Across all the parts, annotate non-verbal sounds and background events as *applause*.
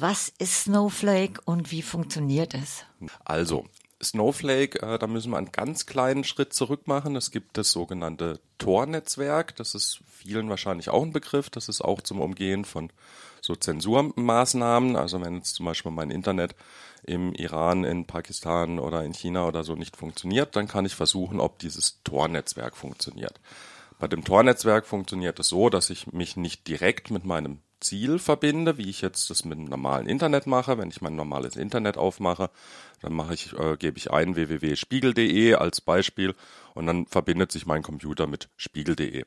Was ist Snowflake und wie funktioniert es? Also, Snowflake, äh, da müssen wir einen ganz kleinen Schritt zurück machen. Es gibt das sogenannte Tor-Netzwerk. Das ist vielen wahrscheinlich auch ein Begriff. Das ist auch zum Umgehen von so Zensurmaßnahmen. Also wenn jetzt zum Beispiel mein Internet im Iran, in Pakistan oder in China oder so nicht funktioniert, dann kann ich versuchen, ob dieses Tor-Netzwerk funktioniert. Bei dem Tor-Netzwerk funktioniert es so, dass ich mich nicht direkt mit meinem Ziel verbinde, wie ich jetzt das mit dem normalen Internet mache. Wenn ich mein normales Internet aufmache, dann mache ich, äh, gebe ich ein www.spiegel.de als Beispiel und dann verbindet sich mein Computer mit spiegel.de.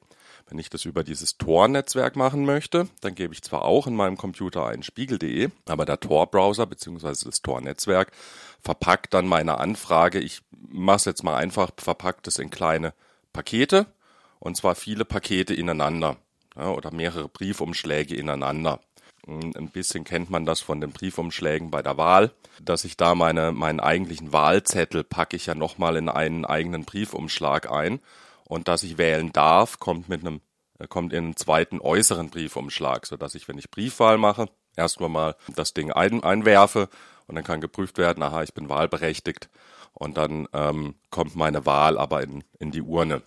Wenn ich das über dieses Tor-Netzwerk machen möchte, dann gebe ich zwar auch in meinem Computer ein spiegel.de, aber der Tor-Browser bzw. das Tor-Netzwerk verpackt dann meine Anfrage. Ich mache es jetzt mal einfach, verpackt es in kleine Pakete und zwar viele Pakete ineinander ja, oder mehrere Briefumschläge ineinander. Hm, ein bisschen kennt man das von den Briefumschlägen bei der Wahl, dass ich da meine, meinen eigentlichen Wahlzettel packe ich ja nochmal in einen eigenen Briefumschlag ein und dass ich wählen darf, kommt mit einem, äh, kommt in einen zweiten äußeren Briefumschlag, so dass ich, wenn ich Briefwahl mache, erstmal mal das Ding ein, einwerfe und dann kann geprüft werden, aha, ich bin wahlberechtigt und dann ähm, kommt meine Wahl aber in, in die Urne.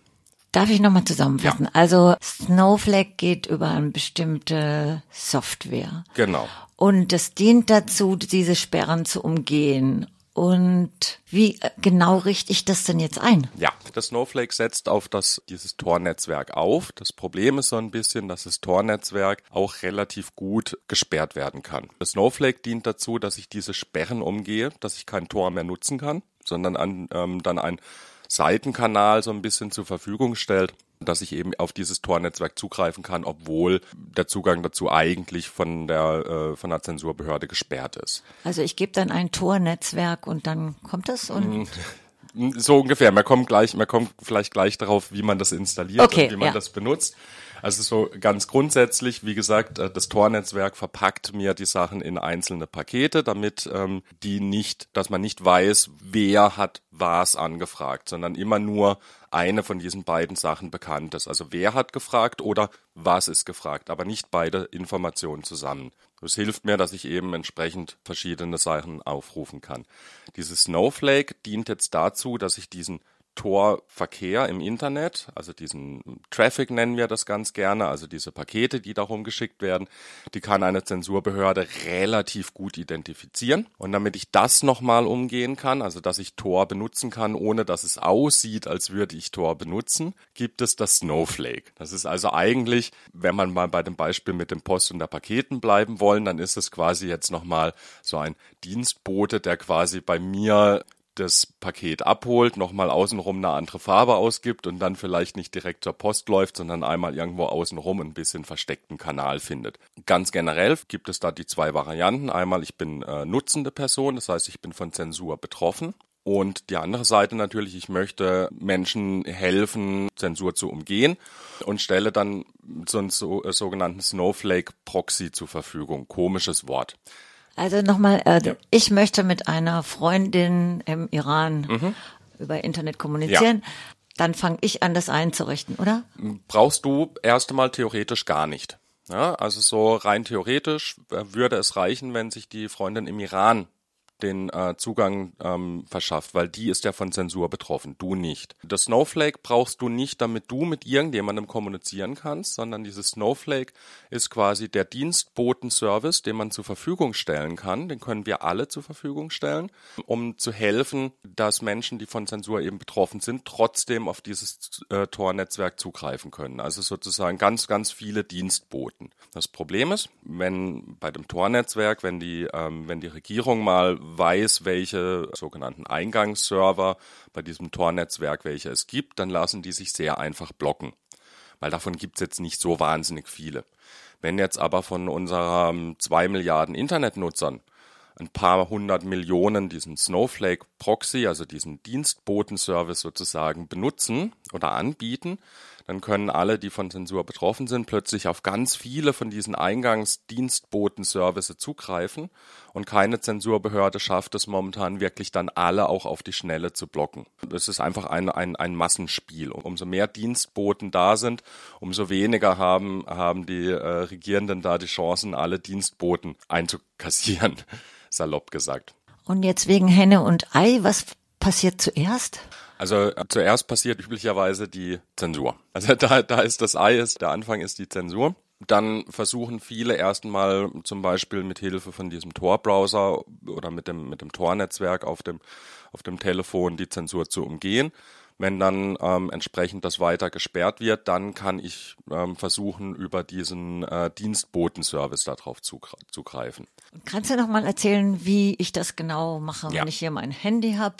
Darf ich nochmal zusammenfassen? Ja. Also Snowflake geht über eine bestimmte Software. Genau. Und das dient dazu, diese Sperren zu umgehen. Und wie äh, genau richte ich das denn jetzt ein? Ja, das Snowflake setzt auf das, dieses Tor-Netzwerk auf. Das Problem ist so ein bisschen, dass das Tor-Netzwerk auch relativ gut gesperrt werden kann. Das Snowflake dient dazu, dass ich diese Sperren umgehe, dass ich kein Tor mehr nutzen kann, sondern an, ähm, dann ein Seitenkanal so ein bisschen zur Verfügung stellt, dass ich eben auf dieses Tornetzwerk zugreifen kann, obwohl der Zugang dazu eigentlich von der äh, von der Zensurbehörde gesperrt ist. Also ich gebe dann ein Tornetzwerk und dann kommt es und mm, so ungefähr. Man kommt gleich, man kommt vielleicht gleich darauf, wie man das installiert okay, und wie man ja. das benutzt. Also so ganz grundsätzlich, wie gesagt, äh, das Tor-Netzwerk verpackt mir die Sachen in einzelne Pakete, damit ähm, die nicht, dass man nicht weiß, wer hat was angefragt, sondern immer nur eine von diesen beiden Sachen bekannt ist. Also wer hat gefragt oder was ist gefragt, aber nicht beide Informationen zusammen. Das hilft mir, dass ich eben entsprechend verschiedene Sachen aufrufen kann. Dieses Snowflake dient jetzt dazu, dass ich diesen Tor-Verkehr im Internet, also diesen Traffic nennen wir das ganz gerne, also diese Pakete, die darum geschickt werden, die kann eine Zensurbehörde relativ gut identifizieren. Und damit ich das nochmal umgehen kann, also dass ich Tor benutzen kann, ohne dass es aussieht, als würde ich Tor benutzen, gibt es das Snowflake. Das ist also eigentlich, wenn man mal bei dem Beispiel mit dem Post und der Paketen bleiben wollen, dann ist es quasi jetzt nochmal so ein Dienstbote, der quasi bei mir das Paket abholt, nochmal außenrum eine andere Farbe ausgibt und dann vielleicht nicht direkt zur Post läuft, sondern einmal irgendwo außenrum ein bisschen versteckten Kanal findet. Ganz generell gibt es da die zwei Varianten. Einmal, ich bin äh, nutzende Person, das heißt, ich bin von Zensur betroffen. Und die andere Seite natürlich, ich möchte Menschen helfen, Zensur zu umgehen und stelle dann so einen so, äh, sogenannten Snowflake Proxy zur Verfügung. Komisches Wort. Also nochmal, äh, ja. ich möchte mit einer Freundin im Iran mhm. über Internet kommunizieren. Ja. Dann fange ich an, das einzurichten, oder? Brauchst du erst einmal theoretisch gar nicht. Ja, also so rein theoretisch äh, würde es reichen, wenn sich die Freundin im Iran den äh, Zugang ähm, verschafft, weil die ist ja von Zensur betroffen, du nicht. Das Snowflake brauchst du nicht, damit du mit irgendjemandem kommunizieren kannst, sondern dieses Snowflake ist quasi der Dienstboten-Service, den man zur Verfügung stellen kann. Den können wir alle zur Verfügung stellen, um zu helfen, dass Menschen, die von Zensur eben betroffen sind, trotzdem auf dieses äh, Tor-Netzwerk zugreifen können. Also sozusagen ganz, ganz viele Dienstboten. Das Problem ist, wenn bei dem Tor-Netzwerk, wenn ähm, wenn die Regierung mal weiß, welche sogenannten Eingangsserver bei diesem Tor-Netzwerk, welche es gibt, dann lassen die sich sehr einfach blocken. Weil davon gibt es jetzt nicht so wahnsinnig viele. Wenn jetzt aber von unseren zwei Milliarden Internetnutzern ein paar hundert Millionen diesen Snowflake Proxy, also diesen Dienstboten-Service sozusagen benutzen oder anbieten, dann können alle, die von Zensur betroffen sind, plötzlich auf ganz viele von diesen Eingangsdienstboten-Services zugreifen und keine Zensurbehörde schafft es momentan wirklich dann alle auch auf die Schnelle zu blocken. Das ist einfach ein, ein, ein Massenspiel. umso mehr Dienstboten da sind, umso weniger haben, haben die äh, Regierenden da die Chancen, alle Dienstboten einzukassieren, *laughs* salopp gesagt. Und jetzt wegen Henne und Ei, was passiert zuerst? Also äh, zuerst passiert üblicherweise die Zensur. Also *laughs* da, da ist das Ei, ist, der Anfang ist die Zensur. Dann versuchen viele erstmal zum Beispiel mit Hilfe von diesem Tor-Browser oder mit dem, mit dem Tor-Netzwerk auf dem, auf dem Telefon die Zensur zu umgehen. Wenn dann ähm, entsprechend das weiter gesperrt wird, dann kann ich ähm, versuchen, über diesen äh, Dienstbotenservice darauf zugreifen. Kannst du noch mal erzählen, wie ich das genau mache, ja. wenn ich hier mein Handy habe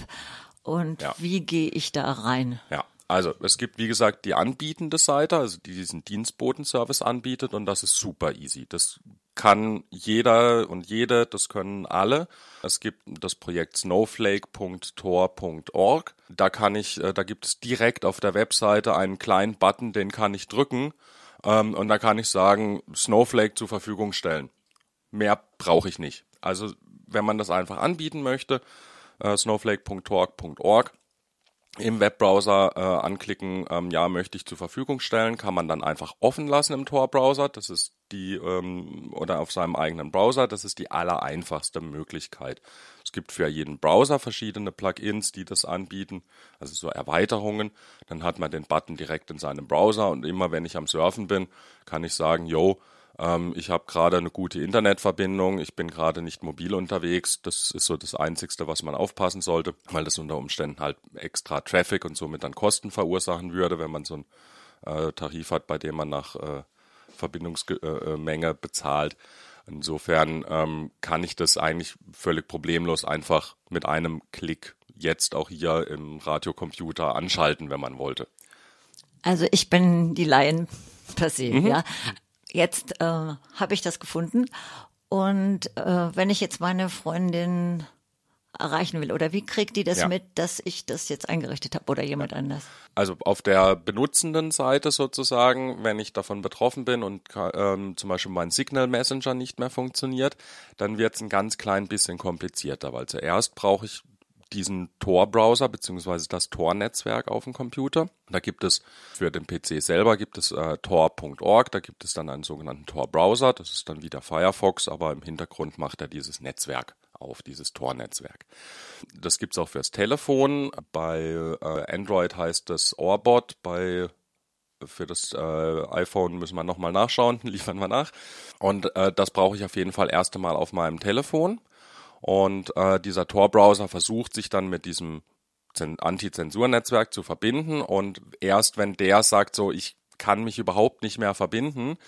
und ja. wie gehe ich da rein? Ja. Also es gibt, wie gesagt, die anbietende Seite, also die diesen Dienstbotenservice anbietet und das ist super easy. Das kann jeder und jede, das können alle. Es gibt das Projekt snowflake.tor.org. Da kann ich, äh, da gibt es direkt auf der Webseite einen kleinen Button, den kann ich drücken ähm, und da kann ich sagen, Snowflake zur Verfügung stellen. Mehr brauche ich nicht. Also wenn man das einfach anbieten möchte, äh, snowflake.org.org im Webbrowser äh, anklicken, ähm, ja, möchte ich zur Verfügung stellen, kann man dann einfach offen lassen im Tor-Browser. Das ist die, ähm, oder auf seinem eigenen Browser. Das ist die allereinfachste Möglichkeit. Es gibt für jeden Browser verschiedene Plugins, die das anbieten, also so Erweiterungen. Dann hat man den Button direkt in seinem Browser und immer wenn ich am Surfen bin, kann ich sagen, yo, ähm, ich habe gerade eine gute Internetverbindung, ich bin gerade nicht mobil unterwegs. Das ist so das Einzigste, was man aufpassen sollte, weil das unter Umständen halt extra Traffic und somit dann Kosten verursachen würde, wenn man so einen äh, Tarif hat, bei dem man nach äh, Verbindungsmenge äh, bezahlt. Insofern ähm, kann ich das eigentlich völlig problemlos einfach mit einem Klick jetzt auch hier im Radiocomputer anschalten, wenn man wollte. Also ich bin die Laien per se, mhm. ja jetzt äh, habe ich das gefunden. Und äh, wenn ich jetzt meine Freundin erreichen will? Oder wie kriegt die das ja. mit, dass ich das jetzt eingerichtet habe oder jemand anders? Also auf der benutzenden Seite sozusagen, wenn ich davon betroffen bin und ähm, zum Beispiel mein Signal Messenger nicht mehr funktioniert, dann wird es ein ganz klein bisschen komplizierter, weil zuerst brauche ich diesen Tor-Browser beziehungsweise das Tor-Netzwerk auf dem Computer. Da gibt es für den PC selber gibt es äh, tor.org, da gibt es dann einen sogenannten Tor-Browser, das ist dann wieder Firefox, aber im Hintergrund macht er dieses Netzwerk auf, dieses Tor-Netzwerk. Das gibt es auch fürs Telefon, bei äh, Android heißt das Orbot, bei für das äh, iPhone müssen wir nochmal nachschauen, *laughs* liefern wir nach. Und äh, das brauche ich auf jeden Fall erst einmal auf meinem Telefon. Und äh, dieser Tor-Browser versucht sich dann mit diesem Anti-Zensur-Netzwerk zu verbinden. Und erst wenn der sagt, so, ich kann mich überhaupt nicht mehr verbinden,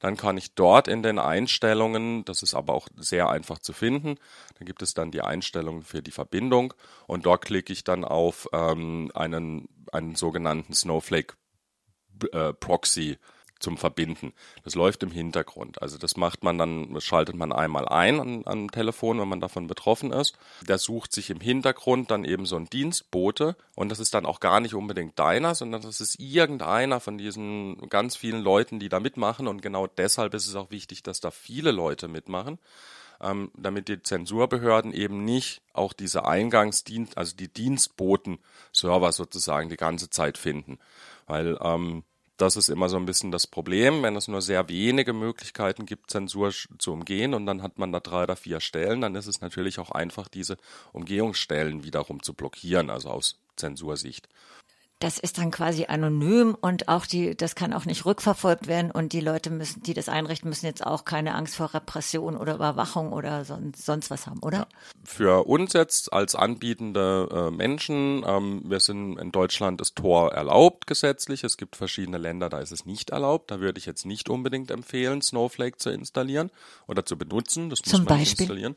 dann kann ich dort in den Einstellungen, das ist aber auch sehr einfach zu finden, da gibt es dann die Einstellungen für die Verbindung und dort klicke ich dann auf ähm, einen, einen sogenannten Snowflake äh, Proxy zum Verbinden. Das läuft im Hintergrund. Also das macht man dann, das schaltet man einmal ein an, am Telefon, wenn man davon betroffen ist. Der sucht sich im Hintergrund dann eben so ein Dienstbote und das ist dann auch gar nicht unbedingt deiner, sondern das ist irgendeiner von diesen ganz vielen Leuten, die da mitmachen und genau deshalb ist es auch wichtig, dass da viele Leute mitmachen. Ähm, damit die Zensurbehörden eben nicht auch diese Eingangsdienst, also die Dienstboten-Server sozusagen die ganze Zeit finden. Weil ähm, das ist immer so ein bisschen das Problem, wenn es nur sehr wenige Möglichkeiten gibt, Zensur zu umgehen und dann hat man da drei oder vier Stellen, dann ist es natürlich auch einfach, diese Umgehungsstellen wiederum zu blockieren, also aus Zensursicht das ist dann quasi anonym und auch die, das kann auch nicht rückverfolgt werden und die Leute müssen, die das einrichten, müssen jetzt auch keine Angst vor Repression oder Überwachung oder sonst, sonst was haben, oder? Ja. Für uns jetzt als anbietende äh, Menschen, ähm, wir sind in Deutschland ist Tor erlaubt gesetzlich. Es gibt verschiedene Länder, da ist es nicht erlaubt. Da würde ich jetzt nicht unbedingt empfehlen, Snowflake zu installieren oder zu benutzen. Das muss Zum man Beispiel? installieren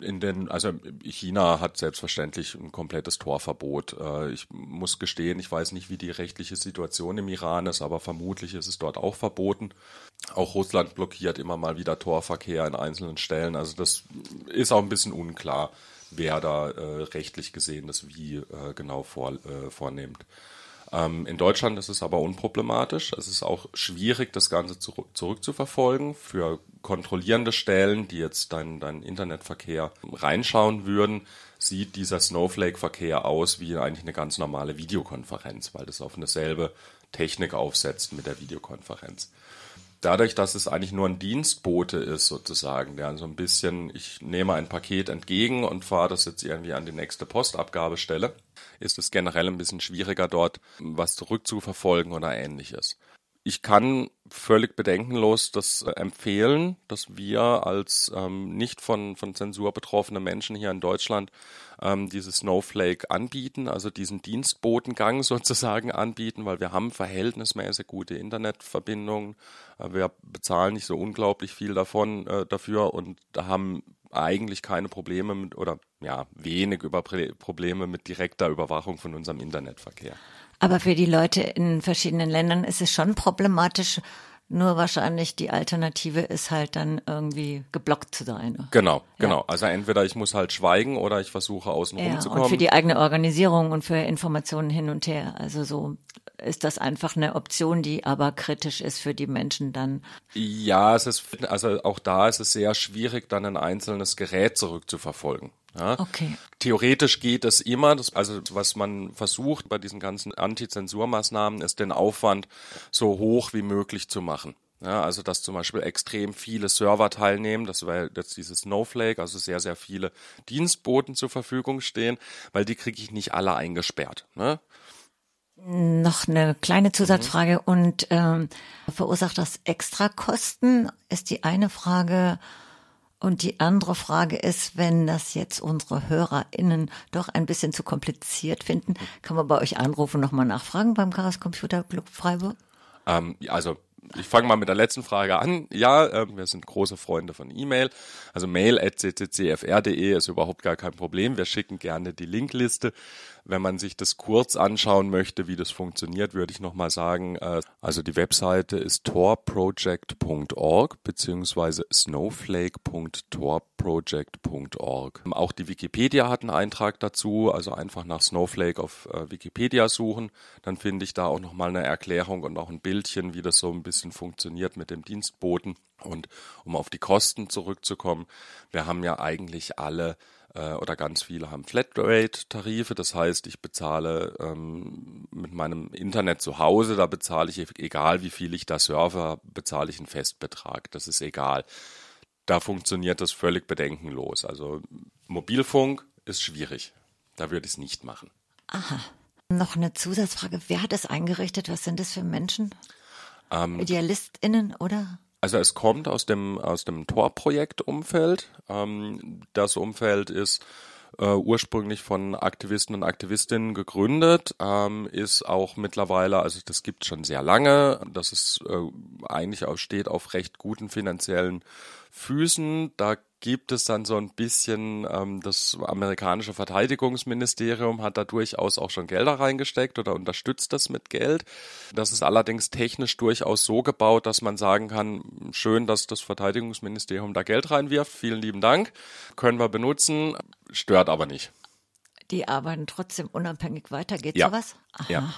in den, also China hat selbstverständlich ein komplettes Torverbot. Äh, ich muss gestehen, ich weiß nicht, wie die rechtliche Situation im Iran ist, aber vermutlich ist es dort auch verboten. Auch Russland blockiert immer mal wieder Torverkehr in einzelnen Stellen. Also das ist auch ein bisschen unklar, wer da äh, rechtlich gesehen das wie äh, genau vor, vornimmt. Ähm, in Deutschland ist es aber unproblematisch. Es ist auch schwierig, das Ganze zu, zurückzuverfolgen für kontrollierende Stellen, die jetzt deinen dein Internetverkehr reinschauen würden sieht dieser Snowflake-Verkehr aus wie eigentlich eine ganz normale Videokonferenz, weil das auf eine selbe Technik aufsetzt mit der Videokonferenz. Dadurch, dass es eigentlich nur ein Dienstbote ist, sozusagen, der so ein bisschen, ich nehme ein Paket entgegen und fahre das jetzt irgendwie an die nächste Postabgabestelle, ist es generell ein bisschen schwieriger dort, was zurückzuverfolgen oder ähnliches. Ich kann völlig bedenkenlos das äh, empfehlen, dass wir als ähm, nicht von, von Zensur betroffene Menschen hier in Deutschland ähm, dieses Snowflake anbieten, also diesen Dienstbotengang *laughs* sozusagen anbieten, weil wir haben verhältnismäßig gute Internetverbindungen. Äh, wir bezahlen nicht so unglaublich viel davon äh, dafür und haben eigentlich keine Probleme mit oder ja wenig über Probleme mit direkter Überwachung von unserem Internetverkehr. Aber für die Leute in verschiedenen Ländern ist es schon problematisch. Nur wahrscheinlich die Alternative ist halt dann irgendwie geblockt zu sein. Genau, genau. Ja. Also entweder ich muss halt schweigen oder ich versuche außen ja, rumzukommen. Und für die eigene Organisierung und für Informationen hin und her. Also so ist das einfach eine Option, die aber kritisch ist für die Menschen dann. Ja, es ist, also auch da ist es sehr schwierig, dann ein einzelnes Gerät zurückzuverfolgen. Ja. Okay. Theoretisch geht es immer. Das, also was man versucht bei diesen ganzen Antizensurmaßnahmen ist den Aufwand so hoch wie möglich zu machen. Ja, also dass zum Beispiel extrem viele Server teilnehmen, das wäre jetzt dieses Snowflake, also sehr, sehr viele Dienstboten zur Verfügung stehen, weil die kriege ich nicht alle eingesperrt. Ne? Noch eine kleine Zusatzfrage mhm. und ähm, verursacht das Extrakosten? Ist die eine Frage. Und die andere Frage ist, wenn das jetzt unsere HörerInnen doch ein bisschen zu kompliziert finden, kann man bei euch anrufen, nochmal nachfragen beim Chaos Computer Club Freiburg? Ähm, also ich fange mal mit der letzten Frage an. Ja, äh, wir sind große Freunde von E-Mail. Also mail.cccfr.de ist überhaupt gar kein Problem. Wir schicken gerne die Linkliste. Wenn man sich das kurz anschauen möchte, wie das funktioniert, würde ich nochmal sagen, äh, also die Webseite ist torproject.org beziehungsweise snowflake.torproject.org. Auch die Wikipedia hat einen Eintrag dazu, also einfach nach Snowflake auf äh, Wikipedia suchen. Dann finde ich da auch nochmal eine Erklärung und auch ein Bildchen, wie das so ein bisschen funktioniert mit dem Dienstboten. Und um auf die Kosten zurückzukommen, wir haben ja eigentlich alle äh, oder ganz viele haben Flatrate-Tarife. Das heißt, ich bezahle ähm, mit meinem Internet zu Hause, da bezahle ich, egal wie viel ich da surfe, bezahle ich einen Festbetrag. Das ist egal. Da funktioniert das völlig bedenkenlos. Also Mobilfunk ist schwierig. Da würde ich es nicht machen. Aha. Noch eine Zusatzfrage. Wer hat es eingerichtet? Was sind das für Menschen? Ähm, IdealistInnen, oder? Also es kommt aus dem aus dem Tor-Projekt-Umfeld. Ähm, das Umfeld ist äh, ursprünglich von Aktivisten und Aktivistinnen gegründet, ähm, ist auch mittlerweile, also das gibt schon sehr lange, das ist äh, eigentlich auch steht auf recht guten finanziellen Füßen. Da gibt es dann so ein bisschen, ähm, das amerikanische Verteidigungsministerium hat da durchaus auch schon Gelder reingesteckt oder unterstützt das mit Geld. Das ist allerdings technisch durchaus so gebaut, dass man sagen kann, schön, dass das Verteidigungsministerium da Geld reinwirft, vielen lieben Dank, können wir benutzen, stört aber nicht. Die arbeiten trotzdem unabhängig weiter, geht ja. sowas? Aha. Ja.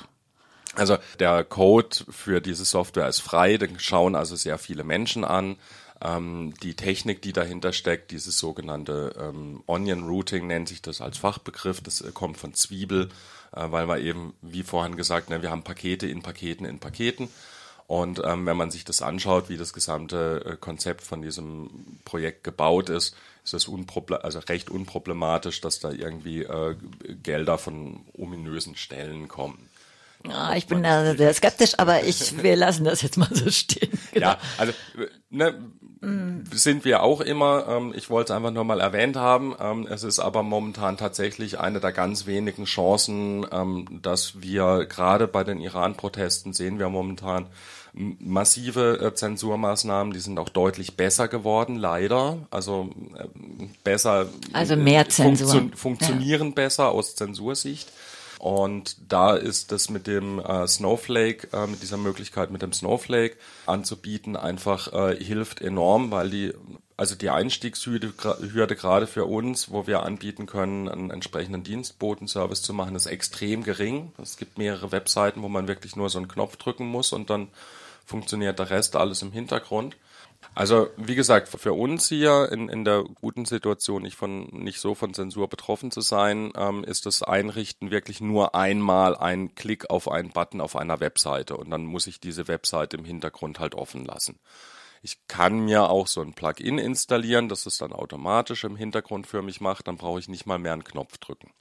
Also der Code für diese Software ist frei, den schauen also sehr viele Menschen an. Ähm, die Technik, die dahinter steckt, dieses sogenannte ähm, Onion Routing nennt sich das als Fachbegriff, das äh, kommt von Zwiebel, äh, weil wir eben, wie vorhin gesagt, ne, wir haben Pakete in Paketen in Paketen. Und ähm, wenn man sich das anschaut, wie das gesamte äh, Konzept von diesem Projekt gebaut ist, ist es also recht unproblematisch, dass da irgendwie äh, Gelder von ominösen Stellen kommen. Ah, ich bin da sehr skeptisch, aber ich, wir lassen das jetzt mal so stehen. Genau. *laughs* Ja, also ne, sind wir auch immer. Ähm, ich wollte es einfach nur mal erwähnt haben. Ähm, es ist aber momentan tatsächlich eine der ganz wenigen Chancen, ähm, dass wir gerade bei den Iran-Protesten sehen wir momentan massive äh, Zensurmaßnahmen, die sind auch deutlich besser geworden, leider. Also äh, besser. Also mehr Zensur. Funktio funktionieren ja. besser aus Zensursicht. Und da ist das mit dem äh, Snowflake, äh, mit dieser Möglichkeit mit dem Snowflake anzubieten, einfach äh, hilft enorm, weil die Also die Einstiegshürde Hürde gerade für uns, wo wir anbieten können, einen entsprechenden Dienstbotenservice zu machen, ist extrem gering. Es gibt mehrere Webseiten, wo man wirklich nur so einen Knopf drücken muss und dann funktioniert der Rest alles im Hintergrund. Also wie gesagt, für uns hier in, in der guten Situation, nicht von nicht so von Zensur betroffen zu sein, ähm, ist das Einrichten wirklich nur einmal ein Klick auf einen Button auf einer Webseite und dann muss ich diese Webseite im Hintergrund halt offen lassen. Ich kann mir auch so ein Plugin installieren, das es dann automatisch im Hintergrund für mich macht, dann brauche ich nicht mal mehr einen Knopf drücken.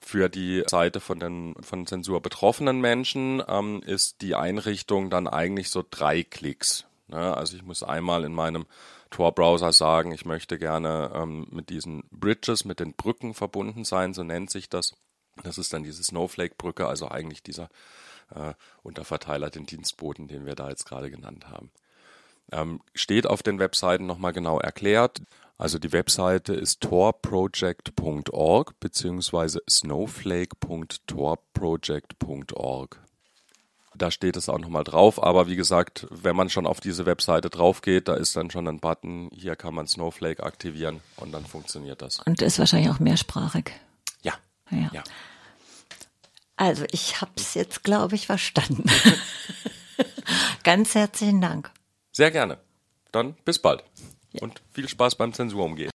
Für die Seite von den von Zensur betroffenen Menschen ähm, ist die Einrichtung dann eigentlich so drei Klicks. Ne? Also ich muss einmal in meinem Tor-Browser sagen, ich möchte gerne ähm, mit diesen Bridges, mit den Brücken verbunden sein, so nennt sich das. Das ist dann diese Snowflake-Brücke, also eigentlich dieser äh, Unterverteiler, den Dienstboten, den wir da jetzt gerade genannt haben. Ähm, steht auf den Webseiten nochmal genau erklärt. Also die Webseite ist torproject.org beziehungsweise snowflake.torproject.org. Da steht es auch nochmal drauf, aber wie gesagt, wenn man schon auf diese Webseite drauf geht, da ist dann schon ein Button, hier kann man Snowflake aktivieren und dann funktioniert das. Und ist wahrscheinlich auch mehrsprachig. Ja. Ja. ja. Also ich habe es jetzt, glaube ich, verstanden. *laughs* Ganz herzlichen Dank. Sehr gerne. Dann bis bald. Und viel Spaß beim Zensurumgehen.